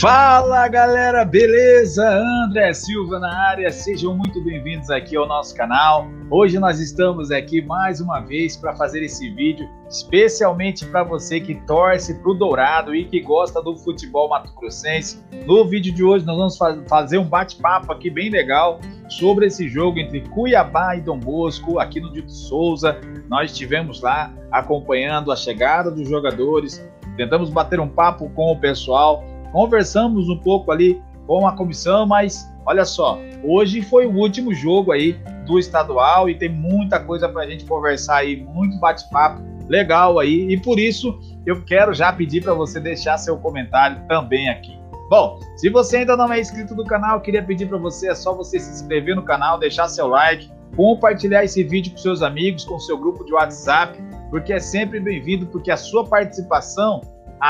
Fala galera, beleza? André Silva na área, sejam muito bem-vindos aqui ao nosso canal. Hoje nós estamos aqui mais uma vez para fazer esse vídeo especialmente para você que torce para o Dourado e que gosta do futebol mato-grossense. No vídeo de hoje nós vamos fazer um bate-papo aqui bem legal sobre esse jogo entre Cuiabá e Dom Bosco aqui no Dito Souza. Nós estivemos lá acompanhando a chegada dos jogadores, tentamos bater um papo com o pessoal conversamos um pouco ali com a comissão, mas olha só, hoje foi o último jogo aí do estadual e tem muita coisa para a gente conversar aí, muito bate-papo legal aí, e por isso eu quero já pedir para você deixar seu comentário também aqui. Bom, se você ainda não é inscrito no canal, queria pedir para você, é só você se inscrever no canal, deixar seu like, compartilhar esse vídeo com seus amigos, com seu grupo de WhatsApp, porque é sempre bem-vindo, porque a sua participação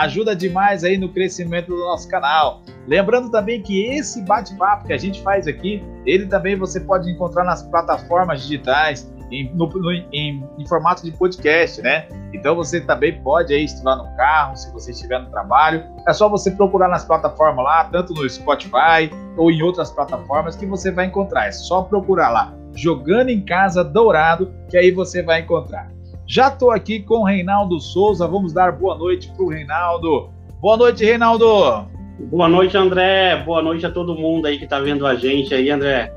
ajuda demais aí no crescimento do nosso canal. Lembrando também que esse bate-papo que a gente faz aqui, ele também você pode encontrar nas plataformas digitais, em, no, no, em, em, formato de podcast, né? Então você também pode aí estiver no carro, se você estiver no trabalho, é só você procurar nas plataformas lá, tanto no Spotify ou em outras plataformas que você vai encontrar. É só procurar lá, jogando em casa Dourado, que aí você vai encontrar. Já estou aqui com o Reinaldo Souza. Vamos dar boa noite para o Reinaldo. Boa noite, Reinaldo. Boa noite, André. Boa noite a todo mundo aí que está vendo a gente aí, André.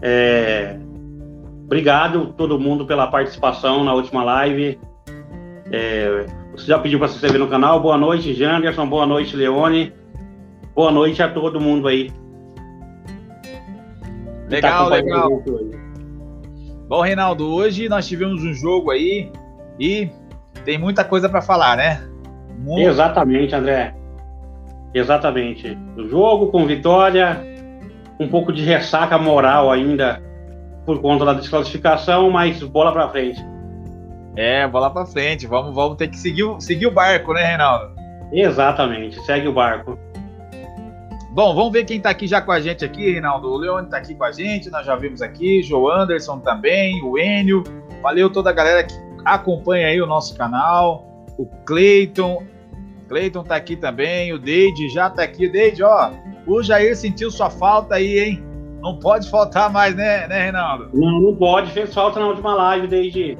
É... Obrigado todo mundo pela participação na última live. É... Você já pediu para se inscrever no canal. Boa noite, Janderson. Boa noite, Leone. Boa noite a todo mundo aí. Legal, tá legal. Bom, Reinaldo, hoje nós tivemos um jogo aí e tem muita coisa para falar, né? Muito... Exatamente, André. Exatamente. O jogo com vitória, um pouco de ressaca moral ainda por conta da desclassificação, mas bola para frente. É, bola para frente. Vamos, vamos ter que seguir, seguir o barco, né, Reinaldo? Exatamente, segue o barco. Bom, vamos ver quem está aqui já com a gente aqui, Reinaldo. O Leone está aqui com a gente, nós já vimos aqui, Joe Anderson também, o Enio. Valeu toda a galera que acompanha aí o nosso canal. O Cleiton. Cleiton está aqui também, o Deide já está aqui. Deide, ó, o Jair sentiu sua falta aí, hein? Não pode faltar mais, né, né, Reinaldo? Não, não pode, fez falta na última live, Deide.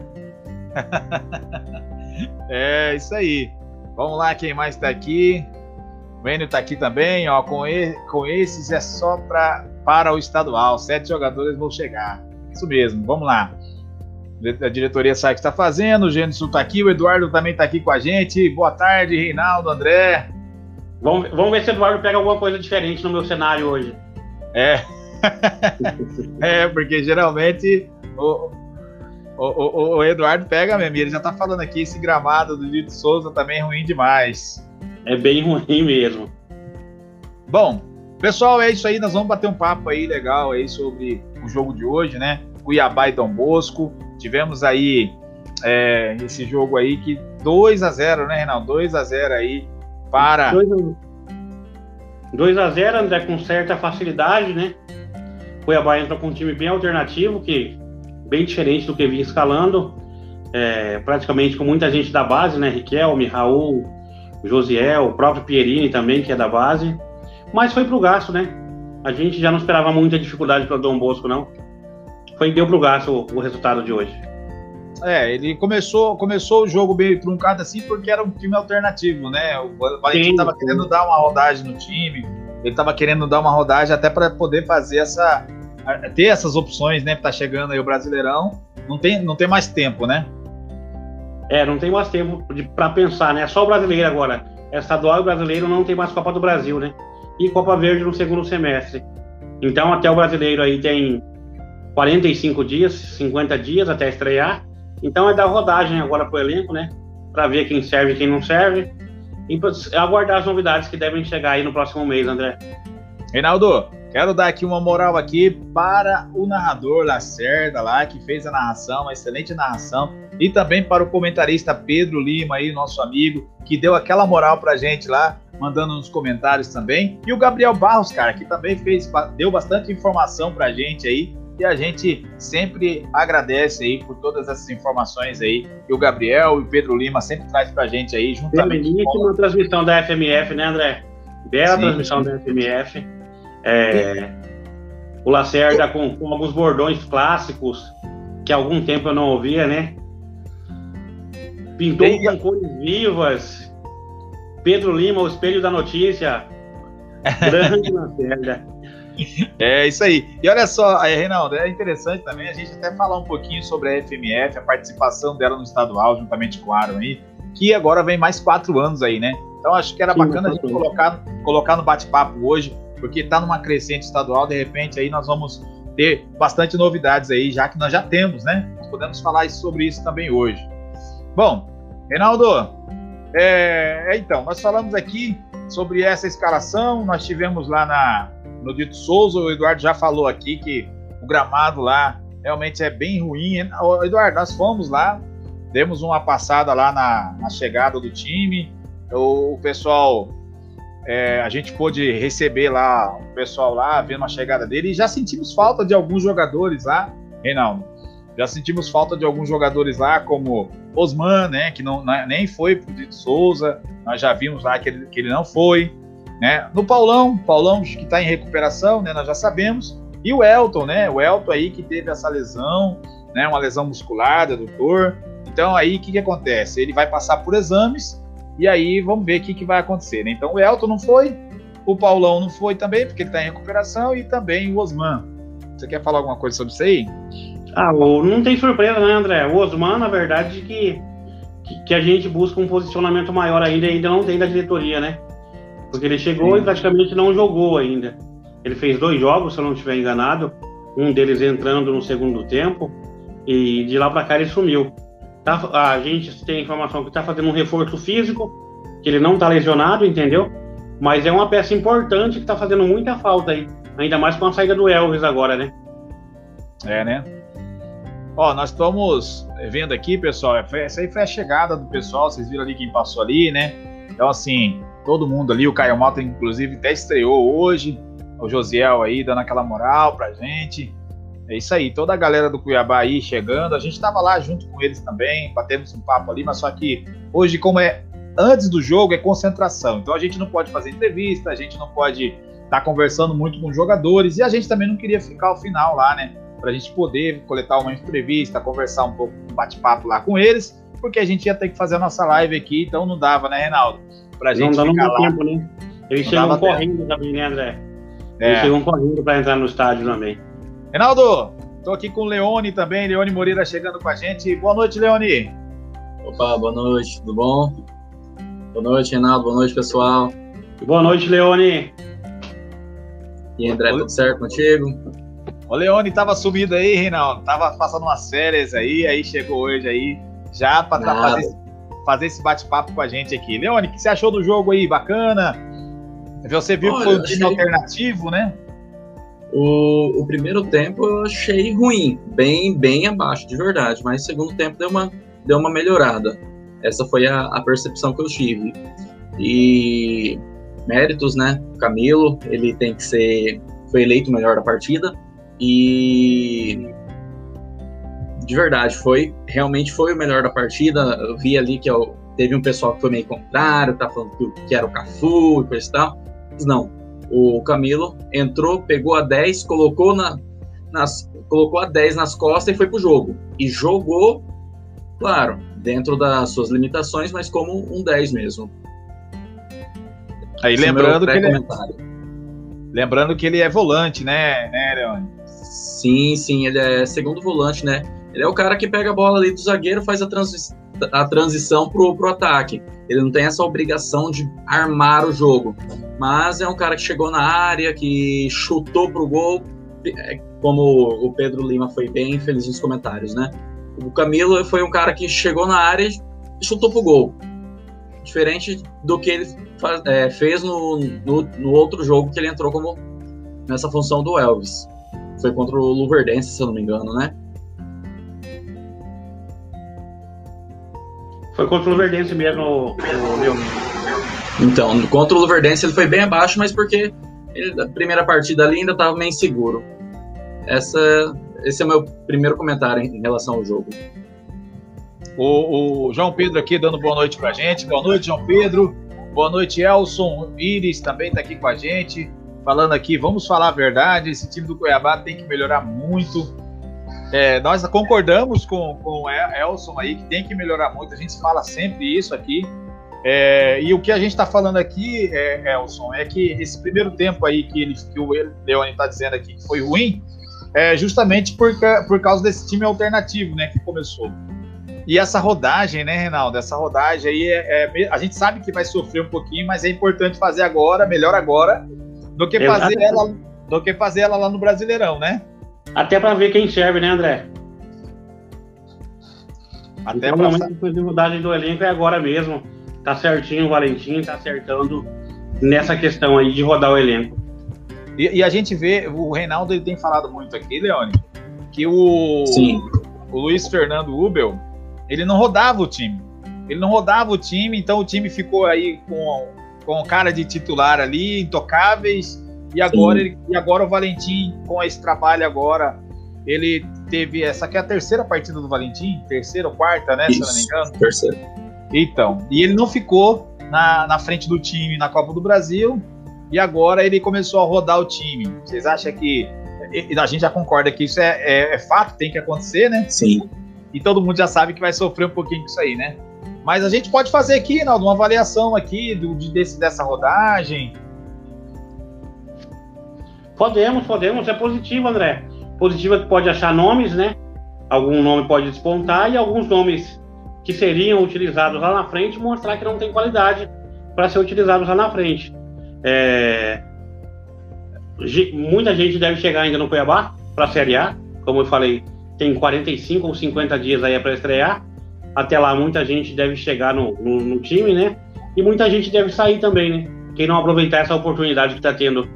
é, isso aí. Vamos lá, quem mais está aqui? O Enio tá aqui também, ó. Com, e, com esses é só pra, para o estadual. Sete jogadores vão chegar. Isso mesmo, vamos lá. A diretoria sabe o que está fazendo. O Gênesis tá aqui, o Eduardo também tá aqui com a gente. Boa tarde, Reinaldo, André. Vamos, vamos ver se o Eduardo pega alguma coisa diferente no meu cenário hoje. É. é, porque geralmente o, o, o, o, Eduardo pega mesmo. Ele já tá falando aqui, esse gramado do Dito Souza também é ruim demais. É bem ruim mesmo. Bom, pessoal, é isso aí. Nós vamos bater um papo aí legal aí sobre o jogo de hoje, né? Cuiabá e Dom Bosco. Tivemos aí é, esse jogo aí que 2 a 0 né, Reinaldo? 2 a 0 aí para. 2 a 0 André, com certa facilidade, né? Cuiabá entra com um time bem alternativo, que bem diferente do que vinha escalando. É, praticamente com muita gente da base, né? Riquelme, Raul, Josiel, o próprio Pierini também, que é da base. Mas foi pro gasto, né? A gente já não esperava muita dificuldade para o Dom Bosco, não. Foi deu pro gasto o, o, resultado de hoje. É, ele começou, começou o jogo meio truncado assim porque era um time alternativo, né? O Valentim estava querendo dar uma rodagem no time, ele estava querendo dar uma rodagem até para poder fazer essa ter essas opções, né? Tá chegando aí o Brasileirão, não tem, não tem mais tempo, né? É, não tem mais tempo para pensar, né? Só o brasileiro agora. É estadual e brasileiro não tem mais Copa do Brasil, né? E Copa Verde no segundo semestre. Então, até o brasileiro aí tem 45 dias, 50 dias até estrear. Então, é dar rodagem agora pro elenco, né? Para ver quem serve e quem não serve. E aguardar as novidades que devem chegar aí no próximo mês, André. Reinaldo, quero dar aqui uma moral aqui para o narrador Lacerda lá, que fez a narração, uma excelente narração e também para o comentarista Pedro Lima, aí, nosso amigo, que deu aquela moral pra gente lá, mandando nos comentários também. E o Gabriel Barros, cara, que também fez, deu bastante informação pra gente aí. E a gente sempre agradece aí por todas essas informações aí que o Gabriel e o Pedro Lima sempre traz pra gente aí, juntamente com... uma transmissão da FMF, né, André? bela sim, transmissão da FMF. É, o Lacerda com, com, alguns bordões clássicos que há algum tempo eu não ouvia, né? Pintou e... com cores vivas. Pedro Lima, o espelho da notícia. Grande Lacerda. É isso aí. E olha só, aí, Reinaldo, é interessante também a gente até falar um pouquinho sobre a FMF, a participação dela no estadual, juntamente com o Aaron aí, que agora vem mais quatro anos aí, né? Então acho que era Sim, bacana a gente colocar, colocar no bate-papo hoje, porque está numa crescente estadual, de repente aí nós vamos ter bastante novidades aí, já que nós já temos, né? Nós podemos falar sobre isso também hoje. Bom, Reinaldo, é, é, então, nós falamos aqui sobre essa escalação, nós tivemos lá na, no Dito Souza, o Eduardo já falou aqui que o gramado lá realmente é bem ruim. Eduardo, nós fomos lá, demos uma passada lá na, na chegada do time, o, o pessoal, é, a gente pôde receber lá o pessoal lá, vendo a chegada dele, e já sentimos falta de alguns jogadores lá, Reinaldo. Já sentimos falta de alguns jogadores lá, como Osman, né, que não, né, nem foi pro Dito Souza, nós já vimos lá que ele, que ele não foi. Né? No Paulão, Paulão que está em recuperação, né, nós já sabemos. E o Elton, né? O Elton aí que teve essa lesão, né, uma lesão muscular, doutor. Então aí o que, que acontece? Ele vai passar por exames e aí vamos ver o que, que vai acontecer. Né? Então o Elton não foi, o Paulão não foi também, porque ele está em recuperação, e também o Osman. Você quer falar alguma coisa sobre isso aí? Ah, não tem surpresa, né, André? O Osman, na verdade, que, que, que a gente busca um posicionamento maior ainda, ainda não tem da diretoria, né? Porque ele chegou Sim. e praticamente não jogou ainda. Ele fez dois jogos, se eu não estiver enganado, um deles entrando no segundo tempo, e de lá para cá ele sumiu. Tá, a gente tem informação que está fazendo um reforço físico, que ele não está lesionado, entendeu? Mas é uma peça importante que está fazendo muita falta aí. Ainda mais com a saída do Elvis agora, né? É, né? Ó, nós estamos vendo aqui, pessoal, essa aí foi a chegada do pessoal, vocês viram ali quem passou ali, né? Então, assim, todo mundo ali, o Caio Mota, inclusive, até estreou hoje, o Josiel aí dando aquela moral pra gente. É isso aí, toda a galera do Cuiabá aí chegando. A gente estava lá junto com eles também, batemos um papo ali, mas só que hoje, como é antes do jogo, é concentração. Então a gente não pode fazer entrevista, a gente não pode estar tá conversando muito com os jogadores e a gente também não queria ficar ao final lá, né? Para a gente poder coletar uma entrevista, conversar um pouco, um bate-papo lá com eles, porque a gente ia ter que fazer a nossa live aqui, então não dava, né, Reinaldo? Pra gente não ficar lá. Tempo, né? Eles chegam correndo tempo. também, né, André? É. Eles chegam correndo para entrar no estádio também. Reinaldo, estou aqui com o Leone também, Leone Moreira chegando com a gente. Boa noite, Leone. Opa, boa noite, tudo bom? Boa noite, Reinaldo, boa noite, pessoal. Boa noite, Leone. E André, tudo certo contigo? O Leone tava sumido aí, Reinaldo. Tava passando umas férias aí, aí chegou hoje aí, já para fazer, fazer esse bate-papo com a gente aqui. Leone, o que você achou do jogo aí? Bacana? Você viu Olha, que foi um time alternativo, né? O, o, primeiro tempo eu achei ruim, bem, bem abaixo, de verdade, mas o segundo tempo deu uma, deu uma melhorada. Essa foi a, a percepção que eu tive. E méritos, né? Camilo, ele tem que ser. Foi eleito o melhor da partida. E. De verdade, foi. Realmente foi o melhor da partida. Eu vi ali que eu, teve um pessoal que foi meio contrário, tá falando que, que era o Cafu e coisa e tal. Mas não, o Camilo entrou, pegou a 10, colocou, na, nas, colocou a 10 nas costas e foi pro jogo. E jogou, claro, dentro das suas limitações, mas como um 10 mesmo. Aí Esse é lembrando é que ele é, lembrando que ele é volante, né, né, Leone? Sim, sim, ele é segundo volante, né? Ele é o cara que pega a bola ali do zagueiro, faz a, transi a transição pro, pro ataque. Ele não tem essa obrigação de armar o jogo mas é um cara que chegou na área, que chutou pro gol, é, como o Pedro Lima foi bem feliz nos comentários, né? O Camilo foi um cara que chegou na área e chutou pro gol. Diferente do que ele faz, é, fez no, no, no, outro jogo que ele entrou como nessa função do Elvis. Foi contra o Luverdense, se eu não me engano, né? Foi contra o Luverdense mesmo, o, o então, contra o Luverdense ele foi bem abaixo, mas porque ele, a primeira partida ali ainda estava meio inseguro. Essa, esse é o meu primeiro comentário em relação ao jogo. O, o, João Pedro aqui dando boa noite pra gente. Boa noite, João Pedro. Boa noite, Elson. Iris também está aqui com a gente, falando aqui. Vamos falar a verdade: esse time do Cuiabá tem que melhorar muito. É, nós concordamos com, com o Elson aí que tem que melhorar muito. A gente fala sempre isso aqui. É, e o que a gente está falando aqui, é, Elson, é que esse primeiro tempo aí que, ele, que o Leone está dizendo aqui que foi ruim, é justamente por, por causa desse time alternativo, né, que começou. E essa rodagem, né, Reinaldo? Essa rodagem aí, é, é, a gente sabe que vai sofrer um pouquinho, mas é importante fazer agora, melhor agora, do que fazer ela, do que fazer ela lá no Brasileirão, né? Até para ver quem serve, né, André? Até então, pra... a dificuldade do elenco é agora mesmo tá certinho o Valentim, tá acertando nessa questão aí de rodar o elenco. E, e, a gente vê, o Reinaldo ele tem falado muito aqui, Leone, que o, Sim. o Luiz Fernando Ubel, ele não rodava o time. Ele não rodava o time, então o time ficou aí com, com cara de titular ali, intocáveis, e agora, ele, e agora o Valentim, com esse trabalho agora, ele teve essa que é a terceira partida do Valentim, terceira ou quarta, né, Isso, se não me engano. Terceira então, e ele não ficou na, na frente do time na Copa do Brasil e agora ele começou a rodar o time. Vocês acham que. A gente já concorda que isso é, é, é fato, tem que acontecer, né? Sim. E todo mundo já sabe que vai sofrer um pouquinho com isso aí, né? Mas a gente pode fazer aqui, Naldo, uma avaliação aqui do, de, desse, dessa rodagem. Podemos, podemos, é positivo, André. Positivo é que pode achar nomes, né? Algum nome pode despontar e alguns nomes que seriam utilizados lá na frente mostrar que não tem qualidade para ser utilizados lá na frente. É... Muita gente deve chegar ainda no Cuiabá para a Série A, como eu falei, tem 45 ou 50 dias aí para estrear. Até lá, muita gente deve chegar no, no, no, time, né? E muita gente deve sair também, né? Quem não aproveitar essa oportunidade que está tendo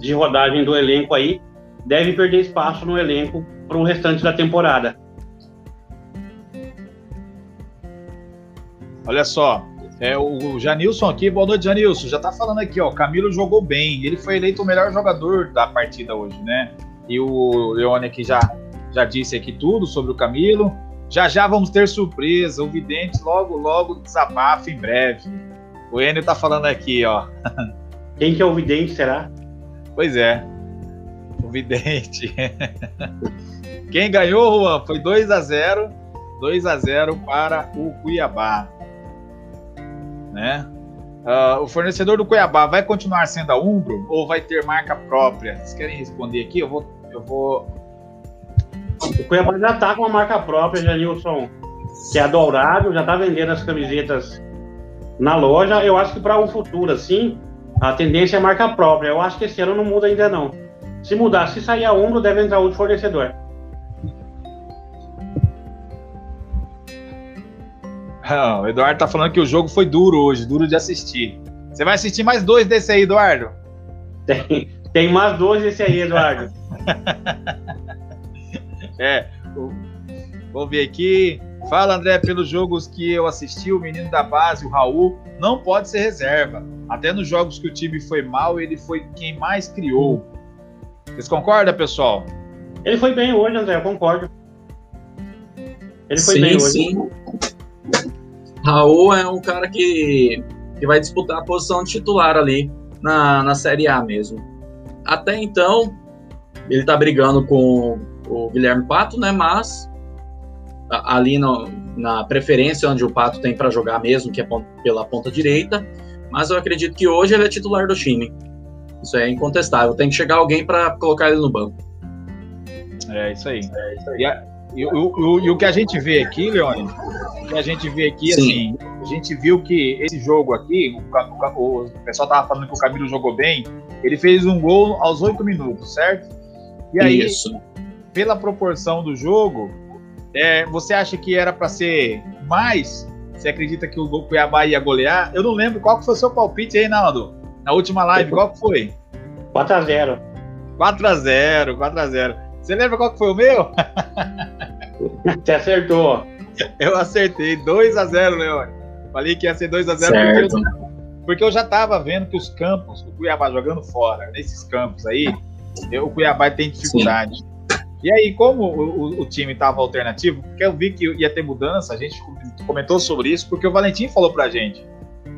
de rodagem do elenco aí, deve perder espaço no elenco para o restante da temporada. Olha só, é, o Janilson aqui, boa noite, Janilson. Já tá falando aqui, ó. Camilo jogou bem. Ele foi eleito o melhor jogador da partida hoje, né? E o Leone aqui já, já disse aqui tudo sobre o Camilo. Já já vamos ter surpresa. O Vidente logo, logo desabafa em breve. O Enio tá falando aqui, ó. Quem que é o Vidente, será? Pois é. O Vidente. Quem ganhou, Juan, foi 2 a 0 2 a 0 para o Cuiabá né? Uh, o fornecedor do Cuiabá vai continuar sendo a Umbro ou vai ter marca própria? Vocês querem responder aqui? Eu vou. Eu vou... O Cuiabá já está com uma marca própria, Janilson, que é a Dourado, já está vendendo as camisetas na loja. Eu acho que para um futuro, assim, a tendência é marca própria. Eu acho que esse ano não muda ainda não. Se mudar, se sair a Umbro, deve entrar outro fornecedor. Não, o Eduardo tá falando que o jogo foi duro hoje, duro de assistir. Você vai assistir mais dois desse aí, Eduardo? Tem, tem mais dois desse aí, Eduardo. é, vou ver aqui. Fala, André, pelos jogos que eu assisti, o menino da base, o Raul, não pode ser reserva. Até nos jogos que o time foi mal, ele foi quem mais criou. Vocês concordam, pessoal? Ele foi bem hoje, André, eu concordo. Ele foi sim, bem hoje. Sim. Raul é um cara que, que vai disputar a posição de titular ali na, na Série A mesmo. Até então, ele tá brigando com o Guilherme Pato, né? Mas ali no, na preferência onde o Pato tem para jogar mesmo, que é pela ponta direita. Mas eu acredito que hoje ele é titular do time. Isso é incontestável. Tem que chegar alguém para colocar ele no banco. É isso aí. É isso aí. E, e, o, e o que a gente vê aqui, Leone, o que a gente vê aqui, Sim. assim, a gente viu que esse jogo aqui, o, o, o pessoal tava falando que o Camilo jogou bem, ele fez um gol aos oito minutos, certo? E aí, Isso. Pela proporção do jogo, é, você acha que era para ser mais? Você acredita que o Cuiabá ia golear? Eu não lembro qual que foi o seu palpite aí, Naldo. Na última live, qual que foi? 4x0. 4x0, 4x0. Você lembra qual que foi o meu? Você acertou. Eu acertei 2 a 0 Leone. Falei que ia ser 2 a 0 porque eu, porque eu já estava vendo que os campos, o Cuiabá jogando fora, nesses campos aí, o Cuiabá tem dificuldade. Sim. E aí, como o, o, o time estava alternativo, porque eu vi que ia ter mudança, a gente comentou sobre isso, porque o Valentim falou pra gente.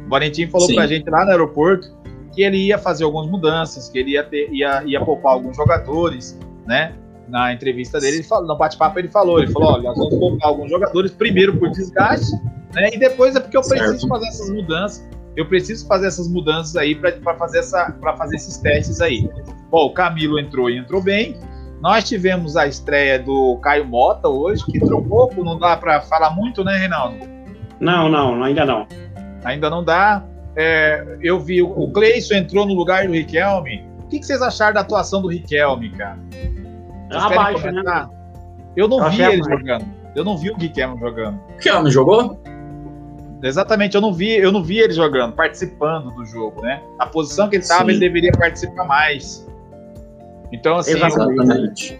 Valentim falou Sim. pra gente lá no aeroporto que ele ia fazer algumas mudanças, que ele ia, ter, ia, ia poupar alguns jogadores, né? Na entrevista dele, ele falou, no bate-papo ele falou, ele falou, olha, nós vamos poupar alguns jogadores, primeiro por desgaste, né? E depois é porque eu preciso certo. fazer essas mudanças. Eu preciso fazer essas mudanças aí para fazer essa para fazer esses testes aí. Bom, o Camilo entrou e entrou bem. Nós tivemos a estreia do Caio Mota hoje, que entrou pouco, não dá para falar muito, né, Reinaldo? Não, não, ainda não. Ainda não dá. É, eu vi o Cleison entrou no lugar do Riquelme. O que, que vocês acharam da atuação do Riquelme, cara? Vocês abaixo, né? Eu não eu vi ele jogando. Eu não vi o Riquelme jogando. O Riquelme jogou? Exatamente, eu não vi, eu não vi ele jogando, participando do jogo, né? A posição que ele estava, ele deveria participar mais. Então, assim,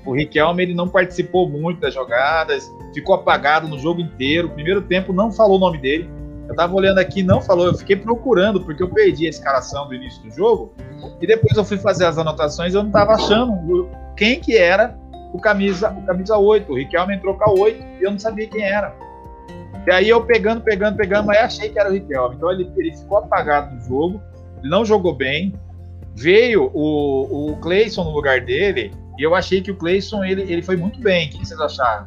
o, o Riquelme ele não participou muito das jogadas, ficou apagado no jogo inteiro. Primeiro tempo não falou o nome dele. Eu tava olhando aqui, não falou, eu fiquei procurando, porque eu perdi a escalação do início do jogo. E depois eu fui fazer as anotações, eu não tava achando quem que era o camisa, o camisa 8. O Riquelme entrou com a 8 e eu não sabia quem era. E aí eu pegando, pegando, pegando, mas achei que era o Riquelme. Então ele, ele ficou apagado no jogo, ele não jogou bem. Veio o, o Cleison no lugar dele, e eu achei que o Cleison ele, ele foi muito bem. O que vocês acharam?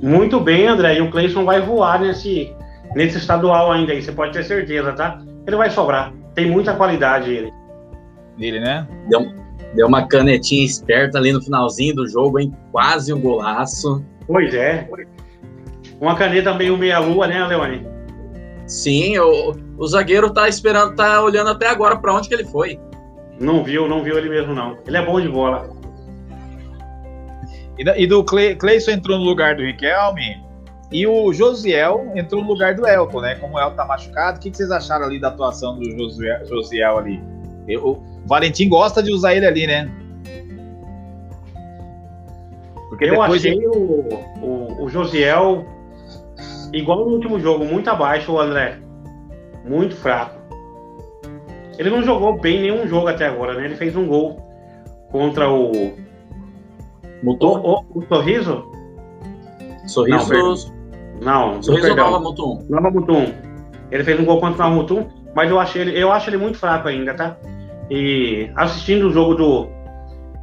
Muito bem, André. E o Cleison vai voar nesse, nesse estadual ainda aí, você pode ter certeza, tá? Ele vai sobrar. Tem muita qualidade ele. Dele, né? Deu, deu uma canetinha esperta ali no finalzinho do jogo, hein? Quase um golaço. Pois é. Uma caneta meio meia-lua, né, Leone? Sim, o, o zagueiro tá esperando, tá olhando até agora para onde que ele foi. Não viu, não viu ele mesmo, não. Ele é bom de bola. E, do Cleison entrou no lugar do Riquelme e o Josiel entrou no lugar do Elton, né? Como o Elton tá machucado, o que, que vocês acharam ali da atuação do Josiel, Josiel ali? Eu, o Valentim gosta de usar ele ali, né? Porque eu achei de... o, o, o Josiel igual no último jogo, muito abaixo o André. Muito fraco. Ele não jogou bem nenhum jogo até agora, né? Ele fez um gol contra o. Mutum? O, o, o Sorriso? Sorriso. Não, não Sorriso Nova Mutum. Nova Mutum. Ele fez um gol contra o Nova Mutum, mas eu, achei ele, eu acho ele muito fraco ainda, tá? E assistindo o jogo do,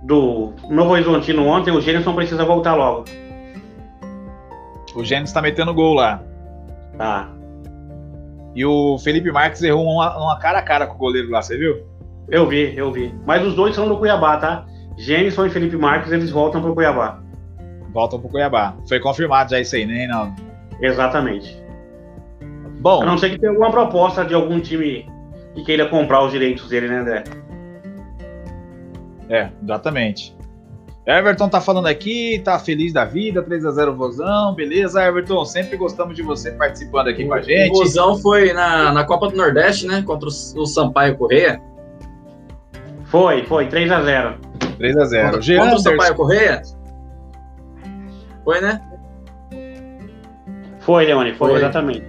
do Novo Horizontino ontem, o Gênison precisa voltar logo. O Gênesis tá metendo gol lá. Tá. E o Felipe Marques errou uma, uma, cara a cara com o goleiro lá, você viu? Eu vi, eu vi. Mas os dois são do Cuiabá, tá? Gênison e Felipe Marques, eles voltam pro Cuiabá. Voltam pro Cuiabá. Foi confirmado já isso aí, né, Reinaldo? Exatamente. Bom. A não ser que tenha alguma proposta de algum time que queira comprar os direitos dele, né, André? É, exatamente. Everton tá falando aqui, tá feliz da vida, 3 a 0 Vozão, beleza, Everton? Sempre gostamos de você participando aqui o, com a gente. O Vozão foi na, na Copa do Nordeste, né? Contra o, o Sampaio Correia. Foi, foi, 3 a 0 3 a 0 Contra, contra o Sampaio Correia? Foi, né? Foi, Leone, foi, foi, exatamente.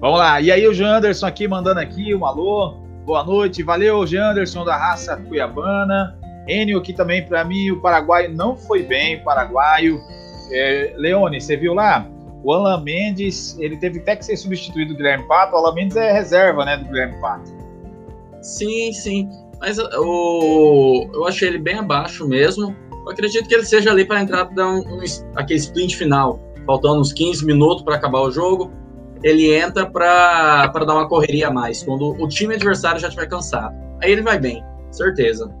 Vamos lá, e aí o Jean Anderson aqui mandando aqui um alô. Boa noite, valeu, Jean Anderson da raça cuiabana. Enio aqui também, para mim, o paraguaio não foi bem, o paraguaio. É, Leone, você viu lá? O Alan Mendes, ele teve até que ser substituído do Guilherme Pato. O Alan Mendes é reserva, né, do Guilherme Pato. Sim, sim. Mas o, eu achei ele bem abaixo mesmo. Eu acredito que ele seja ali para entrar dar um, um, aquele sprint final, faltando uns 15 minutos para acabar o jogo. Ele entra para dar uma correria a mais, quando o time adversário já estiver cansado. Aí ele vai bem, certeza.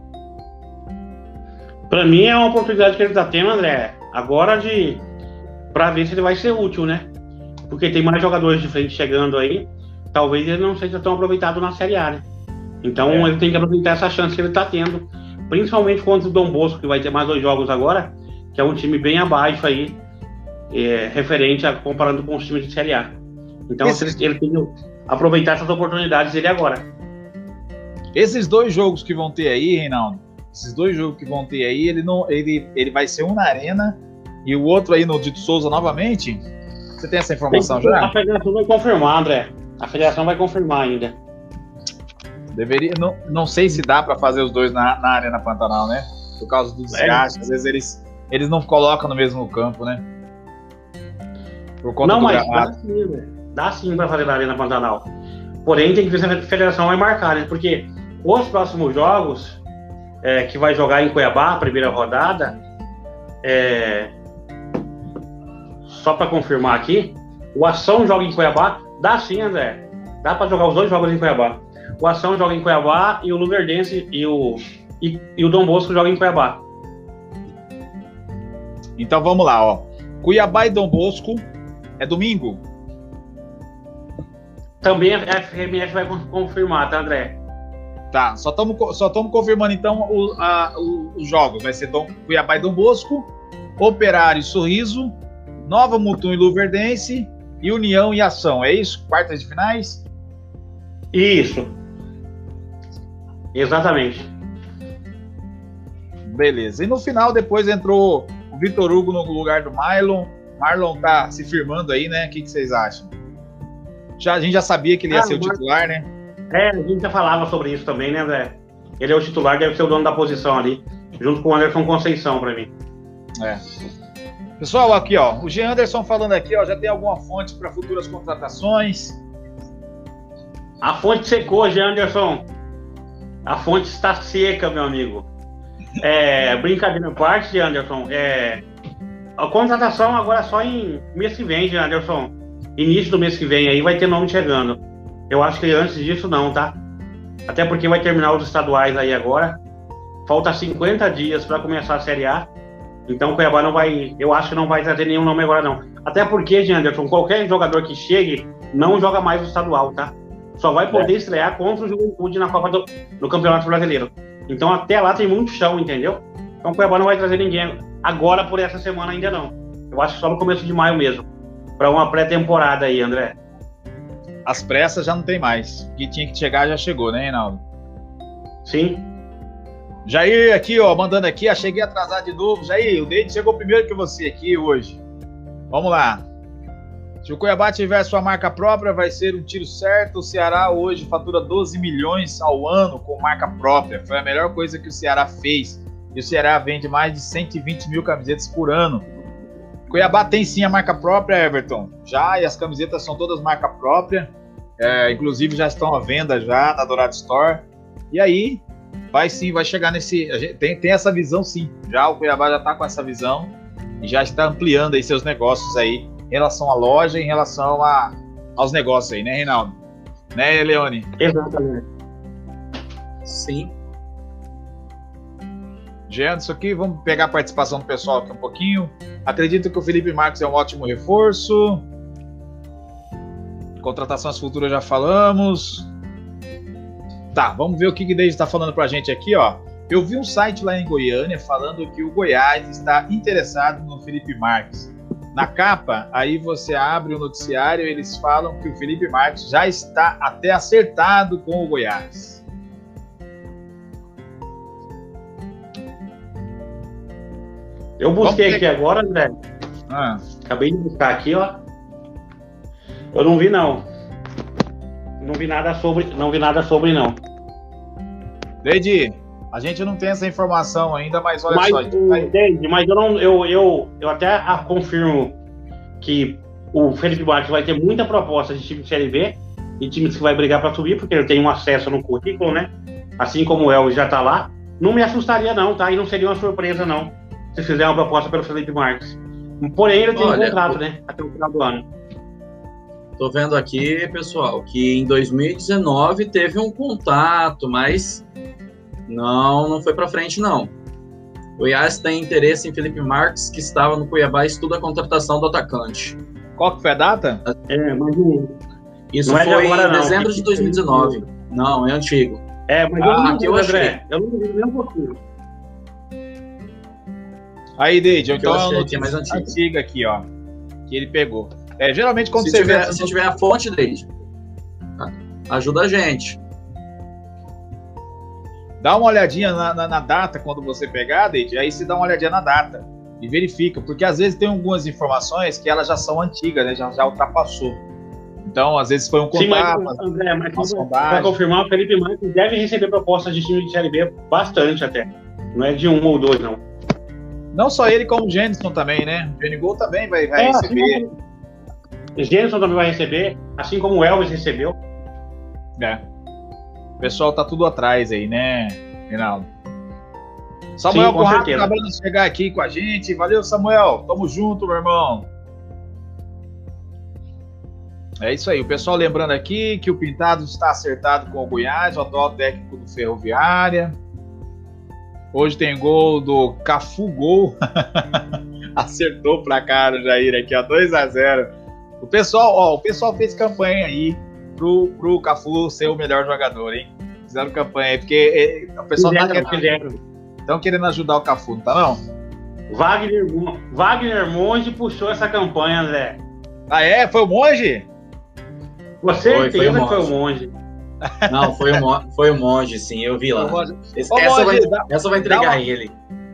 Para mim é uma oportunidade que ele está tendo, André, agora de para ver se ele vai ser útil, né? Porque tem mais jogadores de frente chegando aí, talvez ele não seja tão aproveitado na Série A, né? Então é. ele tem que aproveitar essa chance que ele está tendo, principalmente contra o Dom Bosco, que vai ter mais dois jogos agora, que é um time bem abaixo aí, é, referente a comparando com os times de Série A. Então Esse... ele, ele tem que aproveitar essas oportunidades dele agora. Esses dois jogos que vão ter aí, Reinaldo, esses dois jogos que vão ter aí, ele não, ele, ele vai ser um na arena e o outro aí no Dito Souza novamente. Você tem essa informação tem, já? A federação vai confirmar, André. A federação vai confirmar ainda. Deveria, não, não sei se dá para fazer os dois na, na arena Pantanal, né? Por causa do desgaste, é. às vezes eles, eles não colocam no mesmo campo, né? Por conta não, do mas dá sim, Dá sim para fazer na Arena Pantanal. Porém, tem que ver se a federação vai marcar, né? Porque os próximos jogos é, que vai jogar em Cuiabá, a primeira rodada, é, só para confirmar aqui, o Ação joga em Cuiabá. Dá sim, André. Dá para jogar os dois jogos em Cuiabá. O Ação joga em Cuiabá e o Luverdense e o, e, e o Dom Bosco joga em Cuiabá. Então vamos lá, ó. Cuiabá e Dom Bosco é domingo? Também a FMF vai confirmar, tá, André? Tá, só estamos só confirmando então o, a, o, os jogos. Vai ser Dom, Cuiabá e Dom Bosco, Operário e Sorriso, Nova Mutum e Luverdense e União e Ação. É isso? Quartas de finais? Isso. Exatamente. Beleza. E no final, depois entrou o Vitor Hugo no lugar do Marlon. Marlon tá se firmando aí, né? O que, que vocês acham? Já, a gente já sabia que ele ia ah, ser o titular, né? É, a gente já falava sobre isso também, né, André? Ele é o titular, deve ser o dono da posição ali, junto com o Anderson Conceição, para mim. É. Pessoal, aqui ó, o G. Anderson falando aqui, ó, já tem alguma fonte para futuras contratações? A fonte secou, G. Anderson. A fonte está seca, meu amigo. É, brincadeira em parte, Anderson. É, a contratação agora só em mês que vem, G. Anderson. Início do mês que vem aí vai ter nome chegando. Eu acho que antes disso não, tá? Até porque vai terminar os estaduais aí agora. Falta 50 dias para começar a Série A. Então o Cuiabá não vai, eu acho que não vai trazer nenhum nome agora não. Até porque, Janderson, qualquer jogador que chegue não joga mais o estadual, tá? Só vai poder é. estrear contra o Juventude na Copa do no Campeonato Brasileiro. Então até lá tem muito chão, entendeu? Então o Cuiabá não vai trazer ninguém agora por essa semana ainda não. Eu acho que só no começo de maio mesmo. Para uma pré-temporada aí, André. As pressas já não tem mais. O que tinha que chegar já chegou, né, Reinaldo? Sim. Jair aqui, ó, mandando aqui, ah, cheguei atrasado de novo. Jair, o Deide chegou primeiro que você aqui hoje. Vamos lá. Se o Cuiabá tiver sua marca própria, vai ser um tiro certo. O Ceará hoje fatura 12 milhões ao ano com marca própria. Foi a melhor coisa que o Ceará fez. E o Ceará vende mais de 120 mil camisetas por ano. Cuiabá tem sim a marca própria, Everton. Já, e as camisetas são todas marca própria. É, inclusive já estão à venda já na Dourado Store. E aí, vai sim, vai chegar nesse. tem, tem essa visão sim. Já o Cuiabá já está com essa visão e já está ampliando aí seus negócios aí em relação à loja, em relação a, aos negócios aí, né, Reinaldo? Né, Leone? Exatamente. Sim. Anderson aqui, vamos pegar a participação do pessoal aqui um pouquinho. Acredito que o Felipe Marques é um ótimo reforço. Contratações futuras já falamos. Tá, vamos ver o que o Deide está falando para a gente aqui, ó. Eu vi um site lá em Goiânia falando que o Goiás está interessado no Felipe Marques. Na capa, aí você abre o noticiário, eles falam que o Felipe Marques já está até acertado com o Goiás. Eu busquei aqui agora, André. Ah. Acabei de buscar aqui, ó. Eu não vi não. Não vi nada sobre, não vi nada sobre não. Deide, a gente não tem essa informação ainda, mas olha mas, só. Deide, mas eu não, eu, eu, eu até confirmo que o Felipe Marques vai ter muita proposta de time de Série B e times que vai brigar para subir, porque ele tem um acesso no currículo, né? Assim como o El já tá lá. Não me assustaria não, tá? E não seria uma surpresa não se fizer uma proposta pelo Felipe Marques. Porém, ele tem Olha, um contrato, né? Até o final do ano. Tô vendo aqui, pessoal, que em 2019 teve um contato, mas não, não foi para frente, não. O Goiás tem interesse em Felipe Marques, que estava no Cuiabá e estuda a contratação do atacante. Qual que foi a data? É, mas Isso não é foi de agora, em dezembro de 2019. Não, é antigo. É, mas ah, eu não vi, André. Eu não vi nem um pouquinho. Aí, Deide, então é uma notícia mais antiga. antiga aqui, ó. Que ele pegou. É, geralmente quando se você tiver, vê... Se tiver a fonte, Deide, ajuda a gente. Dá uma olhadinha na, na, na data quando você pegar, Deide, aí você dá uma olhadinha na data e verifica, porque às vezes tem algumas informações que elas já são antigas, né? Já, já ultrapassou. Então, às vezes foi um contato. Sim, mas, André, mas para confirmar, o Felipe Marques deve receber propostas de time de Série B bastante até. Não é de um ou dois, não. Não só ele, como o Jenison também, né? O Gol também vai, vai é, receber. Jenson também vai receber, assim como o Elvis recebeu. É. O pessoal tá tudo atrás aí, né, Reinaldo? Samuel Sim, Conrado acabando de chegar aqui com a gente. Valeu, Samuel. Tamo junto, meu irmão. É isso aí. O pessoal lembrando aqui que o Pintado está acertado com o Goiás, o atual técnico do Ferroviária. Hoje tem gol do Cafu Gol. Acertou pra cara o Jair aqui, ó, 2 a 0 O pessoal, ó, o pessoal fez campanha aí pro, pro Cafu ser o melhor jogador, hein? Fizeram campanha aí, porque é, o pessoal tá fizeram, tá querendo, estão querendo ajudar o Cafu, não tá não? Wagner, Wagner Monge puxou essa campanha, André. Ah, é? Foi o Monge? Com certeza foi, foi, foi o Monge. Não, foi o, foi o Monge, sim, eu vi lá. Essa, Ô, essa, vai, dá, essa vai entregar uma, ele.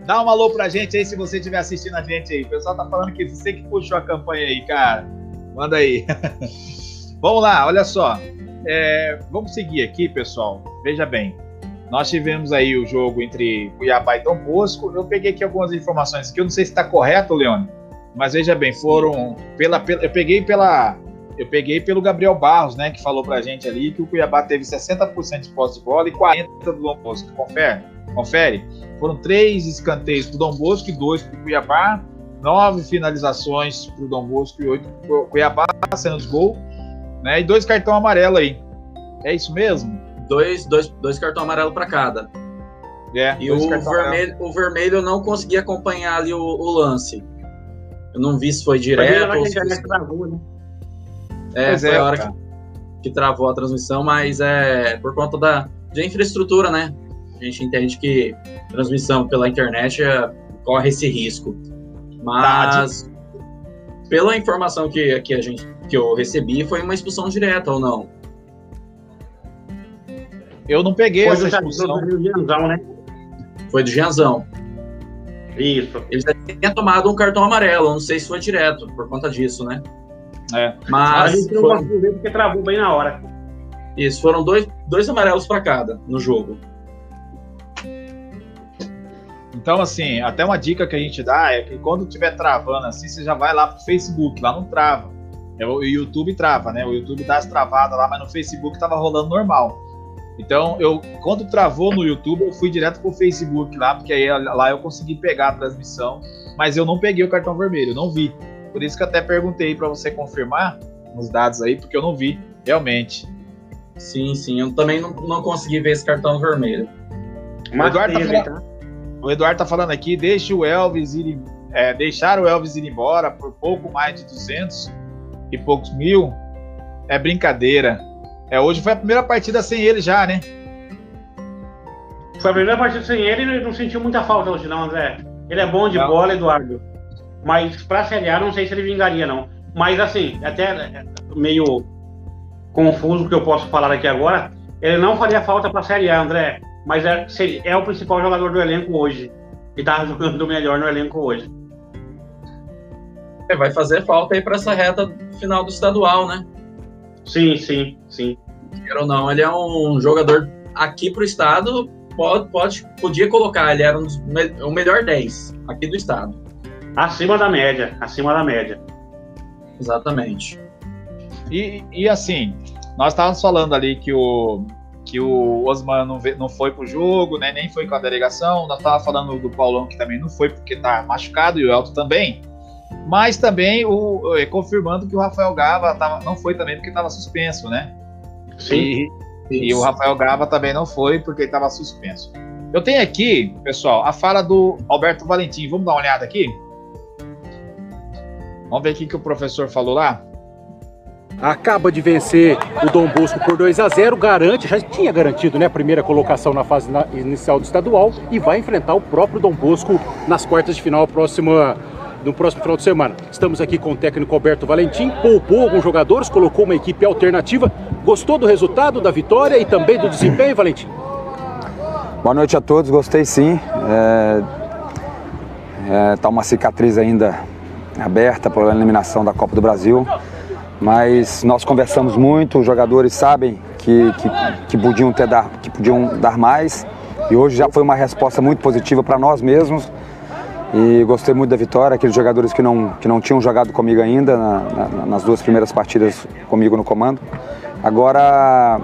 Dá um alô pra gente aí se você estiver assistindo a gente aí. O pessoal tá falando que você que puxou a campanha aí, cara. Manda aí. Vamos lá, olha só. É, vamos seguir aqui, pessoal. Veja bem. Nós tivemos aí o jogo entre Cuiabá e Dom Bosco. Eu peguei aqui algumas informações que eu não sei se está correto, Leone, mas veja bem, foram pela, pela eu peguei pela eu peguei pelo Gabriel Barros, né, que falou pra gente ali que o Cuiabá teve 60% de posse de bola e 40% do Dom Bosco. Confere? Confere? Foram três escanteios pro Dom Bosco e dois pro Cuiabá, nove finalizações pro Dom Bosco e oito pro Cuiabá, sendo os gols, né, e dois cartão amarelo aí. É isso mesmo? Dois, dois, dois cartão amarelo para cada. É, e o vermelho, o vermelho eu não consegui acompanhar ali o, o lance. Eu não vi se foi direto ou se... Foi... Né? É, pois foi é, a hora que, que, travou a transmissão, mas é por conta da de infraestrutura, né? A gente entende que transmissão pela internet é, corre esse risco. Mas tá, pela informação que, que, a gente, que eu recebi, foi uma expulsão direta ou não? Eu não peguei foi essa expulsão. Do Gianzão, né? Foi do Gianzão. Isso. Ele já tinha tomado um cartão amarelo, não sei se foi direto, por conta disso, né? É. Mas. A gente não conseguiu ver porque travou bem na hora. Isso, foram dois, dois amarelos para cada no jogo. Então, assim, até uma dica que a gente dá é que quando estiver travando assim, você já vai lá pro Facebook, lá não trava. É, o YouTube trava, né? O YouTube dá as travadas lá, mas no Facebook tava rolando normal. Então, eu quando travou no YouTube, eu fui direto pro Facebook lá, porque aí lá eu consegui pegar a transmissão, mas eu não peguei o cartão vermelho, eu não vi. Por isso que até perguntei para você confirmar os dados aí, porque eu não vi realmente. Sim, sim, eu também não, não consegui ver esse cartão vermelho. O Eduardo, tá falando, tá? o Eduardo tá falando aqui, deixe o Elvis ir, é, deixar o Elvis ir embora por pouco mais de 200 e poucos mil é brincadeira. É, hoje foi a primeira partida sem ele já, né? Foi a primeira partida sem ele e não sentiu muita falta hoje não, André. Ele é bom de não. bola, Eduardo. Mas pra Série A não sei se ele vingaria, não. Mas assim, até meio confuso o que eu posso falar aqui agora, ele não faria falta pra Série A, André. Mas é, é o principal jogador do elenco hoje. E tá jogando melhor no elenco hoje. É, vai fazer falta aí para essa reta final do estadual, né? Sim, sim, sim. Quer ou não, ele é um jogador aqui pro estado, pode, pode, podia colocar, ele era um dos, o melhor 10 aqui do estado. Acima da média, acima da média. Exatamente. E, e assim, nós estávamos falando ali que o, que o Osman não, não foi pro jogo, né, nem foi com a delegação. Nós estávamos falando do Paulão que também não foi porque tá machucado e o Elton também. Mas também o, é, confirmando que o Rafael Gava tava, não foi também porque estava suspenso, né? Sim. E, e, o Rafael Gava também não foi porque estava suspenso. Eu tenho aqui, pessoal, a fala do Alberto Valentim. Vamos dar uma olhada aqui? Vamos ver o que o professor falou lá? Acaba de vencer o Dom Bosco por 2 a 0, garante, já tinha garantido né, a primeira colocação na fase inicial do estadual e vai enfrentar o próprio Dom Bosco nas quartas de final próxima, no próximo final de semana. Estamos aqui com o técnico Alberto Valentim, poupou alguns jogadores, colocou uma equipe alternativa. Gostou do resultado, da vitória e também do desempenho, Valentim? Boa noite a todos, gostei sim. É, é, tá uma cicatriz ainda aberta pela eliminação da Copa do Brasil. Mas nós conversamos muito, os jogadores sabem que, que, que, podiam, ter dar, que podiam dar mais. E hoje já foi uma resposta muito positiva para nós mesmos. E gostei muito da vitória, aqueles jogadores que não, que não tinham jogado comigo ainda na, na, nas duas primeiras partidas comigo no comando. Agora,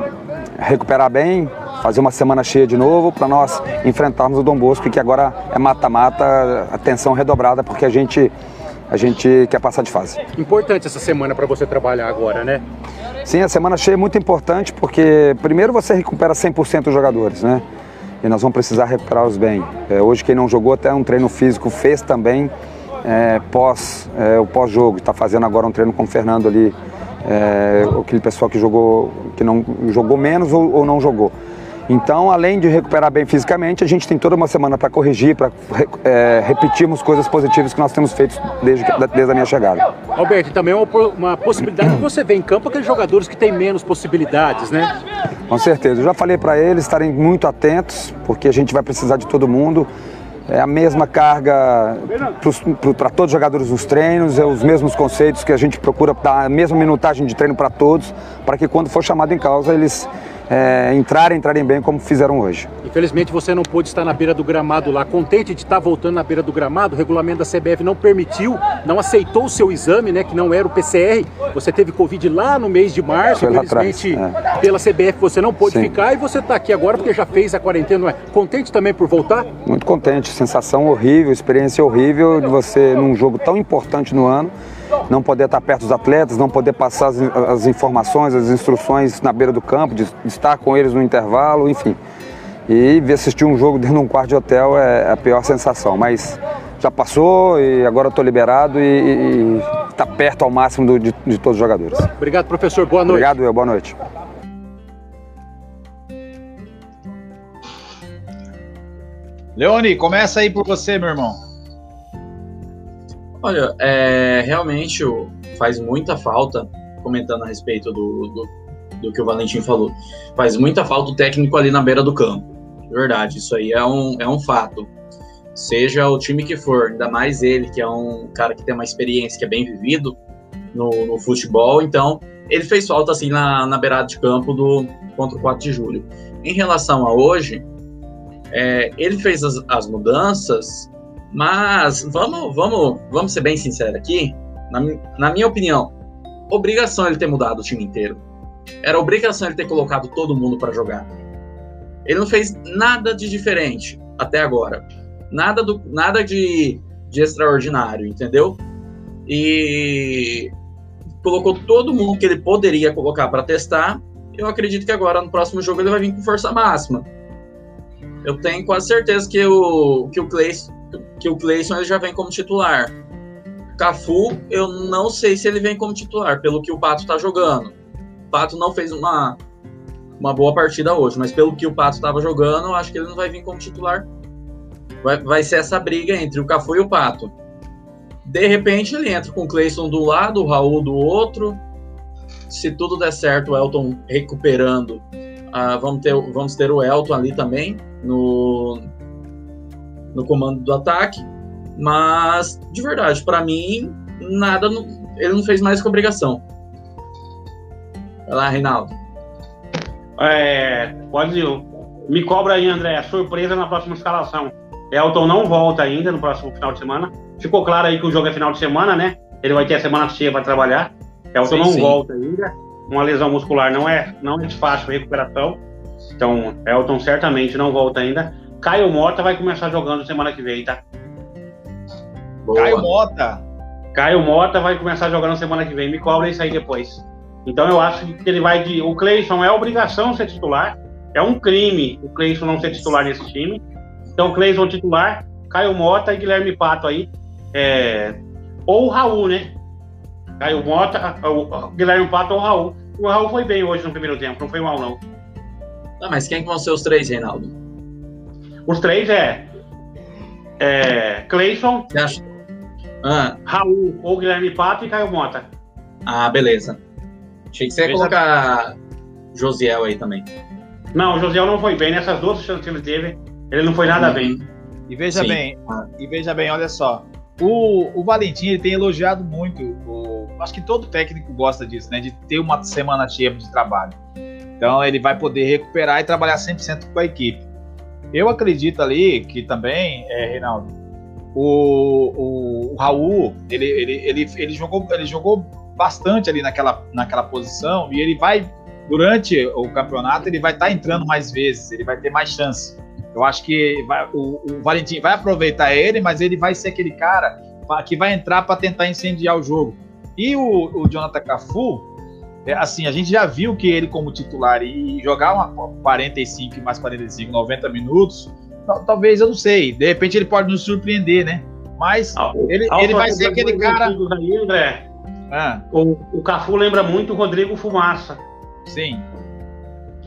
recuperar bem, fazer uma semana cheia de novo para nós enfrentarmos o Dom Bosco, que agora é mata-mata, atenção redobrada, porque a gente, a gente quer passar de fase. Importante essa semana para você trabalhar agora, né? Sim, a semana cheia é muito importante, porque primeiro você recupera 100% dos jogadores, né? E nós vamos precisar recuperá-los bem. É, hoje quem não jogou até um treino físico fez também é, pós, é, o pós-jogo. Está fazendo agora um treino com o Fernando ali, é, aquele pessoal que jogou, que não jogou menos ou, ou não jogou. Então, além de recuperar bem fisicamente, a gente tem toda uma semana para corrigir, para é, repetirmos coisas positivas que nós temos feito desde, desde a minha chegada. Alberto, também é uma, possibilidade que você vê em campo aqueles jogadores que têm menos possibilidades, né? Com certeza. Eu já falei para eles estarem muito atentos, porque a gente vai precisar de todo mundo. É a mesma carga para todos os jogadores nos treinos, é os mesmos conceitos que a gente procura dar a mesma minutagem de treino para todos, para que quando for chamado em causa eles é, entrarem, entrarem bem como fizeram hoje. Infelizmente você não pôde estar na beira do gramado lá. Contente de estar voltando na beira do gramado, o regulamento da CBF não permitiu, não aceitou o seu exame, né, que não era o PCR. Você teve Covid lá no mês de março, Foi infelizmente é. pela CBF você não pôde Sim. ficar e você está aqui agora porque já fez a quarentena, não é? Contente também por voltar? Muito contente, sensação horrível, experiência horrível de você num jogo tão importante no ano não poder estar perto dos atletas, não poder passar as, as informações, as instruções na beira do campo, de, de estar com eles no intervalo, enfim. E ver assistir um jogo dentro de um quarto de hotel é a pior sensação, mas já passou e agora estou liberado e está perto ao máximo do, de, de, todos os jogadores. Obrigado, professor. Boa noite. Obrigado, eu. Boa noite. Leone, começa aí por você, meu irmão. Olha, é, realmente faz muita falta, comentando a respeito do, do, do, que o Valentim falou, faz muita falta o técnico ali na beira do campo. Verdade, isso aí é um, é um fato. Seja o time que for, ainda mais ele, que é um cara que tem uma experiência, que é bem vivido no, no futebol, então ele fez falta assim na, na beirada de campo do contra o 4 de julho. Em relação a hoje, é, ele fez as, as mudanças mas vamos, vamos, vamos ser bem sinceros aqui. Na, na, minha opinião, obrigação ele ter mudado o time inteiro. Era obrigação ele ter colocado todo mundo para jogar. Ele não fez nada de diferente até agora. Nada, do, nada de, de extraordinário, entendeu? E colocou todo mundo que ele poderia colocar para testar. Eu acredito que agora no próximo jogo ele vai vir com força máxima. Eu tenho quase certeza que o, que o Clayson que o Cleison já vem como titular. Cafu, eu não sei se ele vem como titular, pelo que o Pato está jogando. O Pato não fez uma, uma boa partida hoje, mas pelo que o Pato estava jogando, eu acho que ele não vai vir como titular. Vai, vai ser essa briga entre o Cafu e o Pato. De repente ele entra com o Cleison do lado, o Raul do outro. Se tudo der certo, o Elton recuperando, uh, vamos, ter, vamos ter o Elton ali também no, no comando do ataque, mas de verdade, para mim, nada, ele não fez mais que obrigação. Vai lá, Reinaldo. É, pode ir. Me cobra aí, André, surpresa na próxima escalação. Elton não volta ainda no próximo final de semana. Ficou claro aí que o jogo é final de semana, né? Ele vai ter a semana cheia para trabalhar. Elton sim, não sim. volta ainda. Uma lesão muscular não é, não é fácil recuperação. Então, Elton certamente não volta ainda. Caio Mota vai começar jogando semana que vem, tá? Boa. Caio Mota. Caio Mota vai começar jogando semana que vem. Me cobra isso aí depois. Então eu acho que ele vai de. O Cleison é obrigação ser titular. É um crime o Cleison não ser titular nesse time. Então, Cleison titular, Caio Mota e Guilherme Pato aí. É... Ou o Raul, né? Caio Mota, o Guilherme Pato ou o Raul. O Raul foi bem hoje no primeiro tempo, não foi mal, não. Ah, mas quem vão ser os três, Reinaldo? Os três é, é Cleison, ah. Raul ou Guilherme Pato e Caio Mota. Ah, beleza. Achei que você ia colocar Josiel aí também. Não, o Josiel não foi bem nessas duas chances que ele teve. Ele não foi nada uhum. bem. E veja Sim. bem, e veja bem, olha só. O, o Valentim ele tem elogiado muito. O, acho que todo técnico gosta disso, né? De ter uma semana cheia de trabalho. Então ele vai poder recuperar e trabalhar 100% com a equipe. Eu acredito ali que também, é, Reinaldo, o, o, o Raul, ele, ele, ele, ele, jogou, ele jogou bastante ali naquela, naquela posição e ele vai, durante o campeonato, ele vai estar tá entrando mais vezes, ele vai ter mais chance. Eu acho que vai, o, o Valentim vai aproveitar ele, mas ele vai ser aquele cara que vai entrar para tentar incendiar o jogo. E o, o Jonathan Cafu, é, assim, a gente já viu que ele como titular e jogar uma 45 mais 45, 90 minutos, talvez, eu não sei, de repente ele pode nos surpreender, né? Mas ah, ele, ele vai ser aquele cara... Aí, André, ah. o, o Cafu lembra muito o Rodrigo Fumaça. Sim.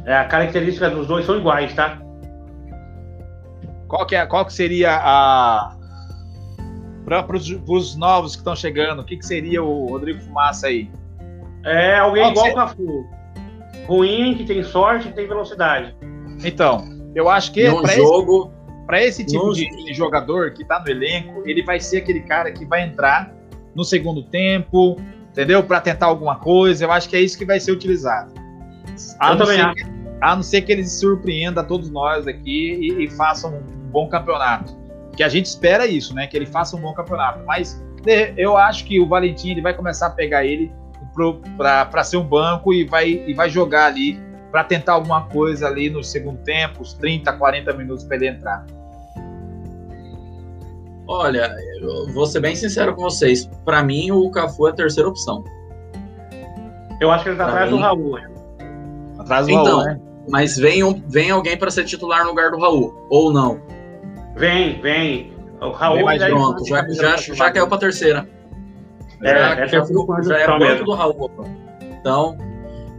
É, a característica dos dois são iguais, tá? Qual que, é, qual que seria a, para os novos que estão chegando, o que, que seria o Rodrigo Fumaça aí? É alguém Pode igual ser... o Cafu. Ruim, que tem sorte, que tem velocidade. Então, eu acho que para jogo, esse, esse tipo de, de, jogador que está no elenco, ele vai ser aquele cara que vai entrar no segundo tempo, entendeu? Para tentar alguma coisa. Eu acho que é isso que vai ser utilizado. A, não ser, que, a não ser que ele surpreenda todos nós aqui e, e faça um bom campeonato que a gente espera isso, né? Que ele faça um bom campeonato. Mas eu acho que o Valentim ele vai começar a pegar ele para ser um banco e vai, e vai jogar ali para tentar alguma coisa ali no segundo tempo, os 30, 40 minutos para ele entrar. Olha, eu vou ser bem sincero com vocês. Para mim, o Cafu é a terceira opção. Eu acho que ele tá atrás mim... do Raul. Atrás do então, Raul, né? Mas vem, um, vem alguém para ser titular no lugar do Raul, ou não? Vem, vem. O Raul mais pronto, já, já, já caiu pra terceira. É, já, é já banco do Raul. Então,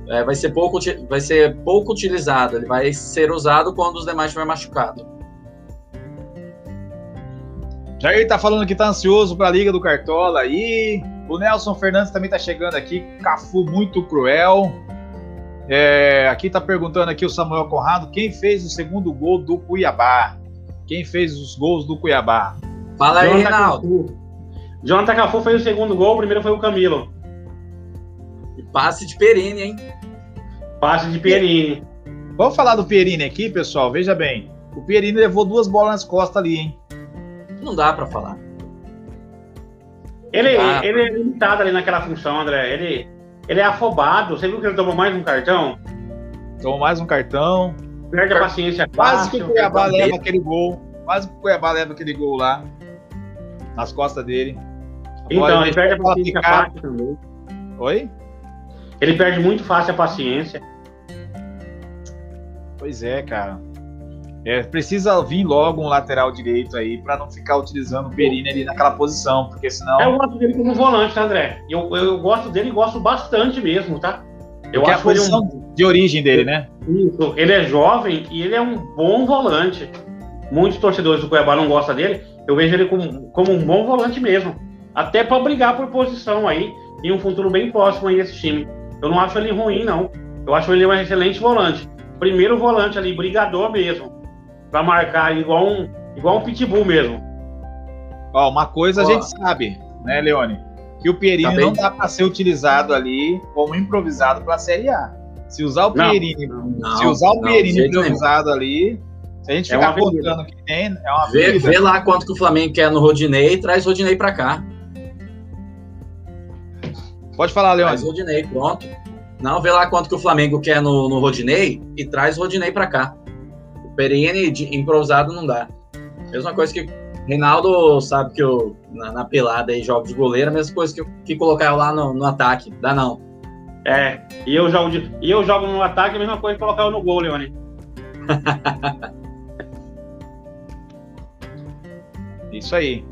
é, vai, ser pouco, vai ser pouco utilizado. Ele vai ser usado quando os demais estiverem machucados. Jair tá falando que tá ansioso pra Liga do Cartola aí. O Nelson Fernandes também tá chegando aqui. Cafu muito cruel. É, aqui tá perguntando aqui o Samuel Conrado quem fez o segundo gol do Cuiabá quem fez os gols do Cuiabá. Fala aí, Jonathan Reinaldo. Cafu. Jonathan Cafu fez o segundo gol, o primeiro foi o Camilo. E passe de Perini, hein? Passe de Perini. Vamos falar do Perini aqui, pessoal. Veja bem. O Perini levou duas bolas nas costas ali, hein? Não dá para falar. Ele, ele é limitado ali naquela função, André. Ele, ele é afobado. Você viu que ele tomou mais um cartão? Tomou mais um cartão. Perde a paciência Quase que o Cuiabá leva aquele gol. Quase que o Cuiabá leva aquele gol lá. Nas costas dele. Então, ele perde a paciência fácil também. Oi? Ele perde muito fácil a paciência. Pois é, cara. É, precisa vir logo um lateral direito aí para não ficar utilizando o Perini ali naquela posição, porque senão. Eu gosto dele como volante, tá, André? Eu, eu gosto dele e gosto bastante mesmo, tá? Eu acho a posição um... de origem dele, né? Isso. Ele é jovem e ele é um bom volante. Muitos torcedores do Cuiabá não gostam dele. Eu vejo ele como, como um bom volante mesmo. Até para brigar por posição aí em um futuro bem próximo aí esse time. Eu não acho ele ruim, não. Eu acho ele um excelente volante. Primeiro volante ali, brigador mesmo. Para marcar igual um, igual um pitbull mesmo. Ó, uma coisa Ó. a gente sabe, né, Leone? que o Pierini tá não dá para ser utilizado ali como improvisado para a Série A. Se usar o Pierini, não, se usar o não, Pierini improvisado ali, se a gente é ficar contando que tem, é uma vê, vê, lá quanto que o Flamengo quer no Rodinei e traz Rodinei para cá. Pode falar, Leandro. Traz Rodinei, pronto. Não, vê lá quanto que o Flamengo quer no, no Rodinei e traz Rodinei para cá. O Perini de improvisado não dá. Mesma coisa que Reinaldo sabe que eu, na, na pelada e jogos de goleiro, a mesma coisa que, que colocar eu lá no, no ataque. Dá não. É, e eu jogo, de, e eu jogo no ataque, a mesma coisa que colocar eu no gol, Leone. Isso aí.